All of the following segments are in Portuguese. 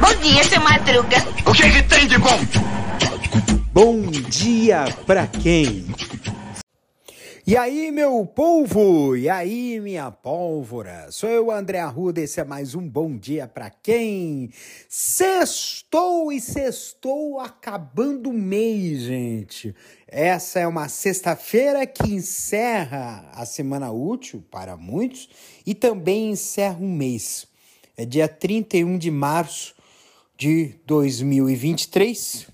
Bom dia, seu Madruga. O que, que tem de bom? Bom dia pra quem? E aí, meu povo? E aí, minha pólvora? Sou eu, André Arruda, esse é mais um Bom Dia Pra Quem? Sextou e sextou acabando o mês, gente. Essa é uma sexta-feira que encerra a semana útil para muitos e também encerra um mês. É dia 31 de março de 2023.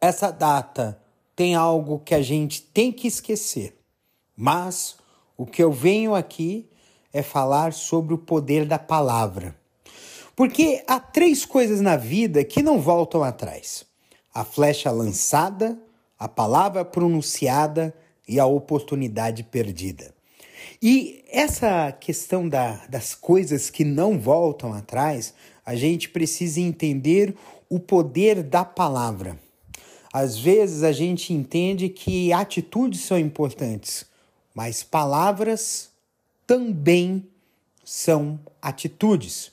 Essa data tem algo que a gente tem que esquecer. Mas o que eu venho aqui é falar sobre o poder da palavra. Porque há três coisas na vida que não voltam atrás: a flecha lançada, a palavra pronunciada e a oportunidade perdida. E essa questão da, das coisas que não voltam atrás, a gente precisa entender o poder da palavra. Às vezes a gente entende que atitudes são importantes, mas palavras também são atitudes.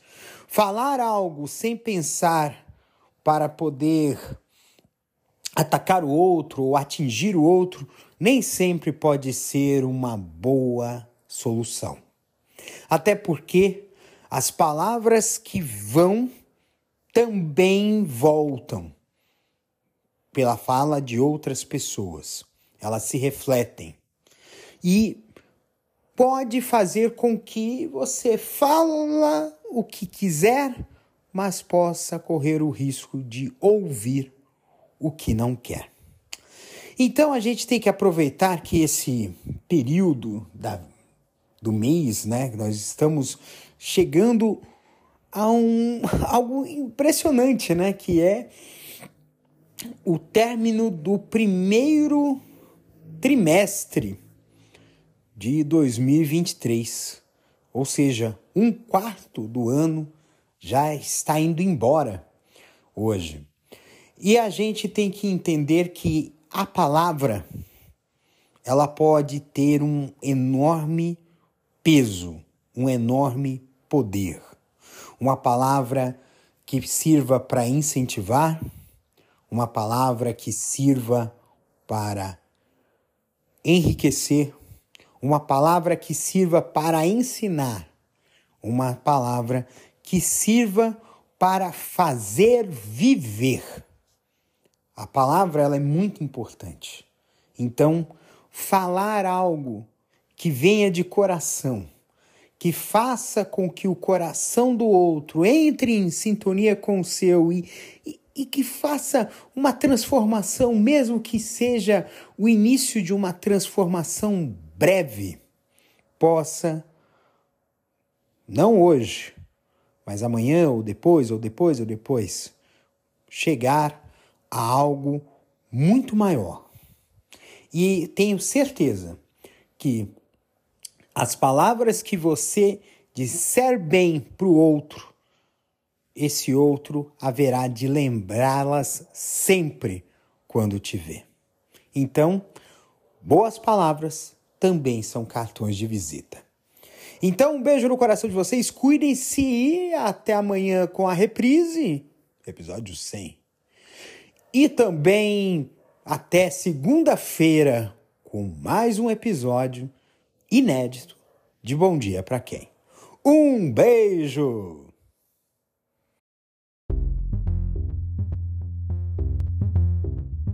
Falar algo sem pensar para poder atacar o outro ou atingir o outro nem sempre pode ser uma boa solução. Até porque as palavras que vão também voltam pela fala de outras pessoas. Elas se refletem. E pode fazer com que você fala o que quiser, mas possa correr o risco de ouvir o que não quer. Então a gente tem que aproveitar que esse período da, do mês, né, nós estamos chegando a um algo impressionante, né, que é o término do primeiro trimestre de 2023. Ou seja, um quarto do ano já está indo embora hoje. E a gente tem que entender que a palavra ela pode ter um enorme peso, um enorme poder. Uma palavra que sirva para incentivar, uma palavra que sirva para enriquecer, uma palavra que sirva para ensinar, uma palavra que sirva para fazer viver. A palavra ela é muito importante. Então, falar algo que venha de coração, que faça com que o coração do outro entre em sintonia com o seu e, e, e que faça uma transformação, mesmo que seja o início de uma transformação breve, possa, não hoje, mas amanhã ou depois, ou depois, ou depois, chegar a algo muito maior. E tenho certeza que as palavras que você disser bem para o outro esse outro haverá de lembrá-las sempre quando te vê. Então, boas palavras também são cartões de visita. Então, um beijo no coração de vocês, cuidem-se e até amanhã com a reprise, episódio 100. E também até segunda-feira com mais um episódio inédito de Bom Dia para Quem. Um beijo!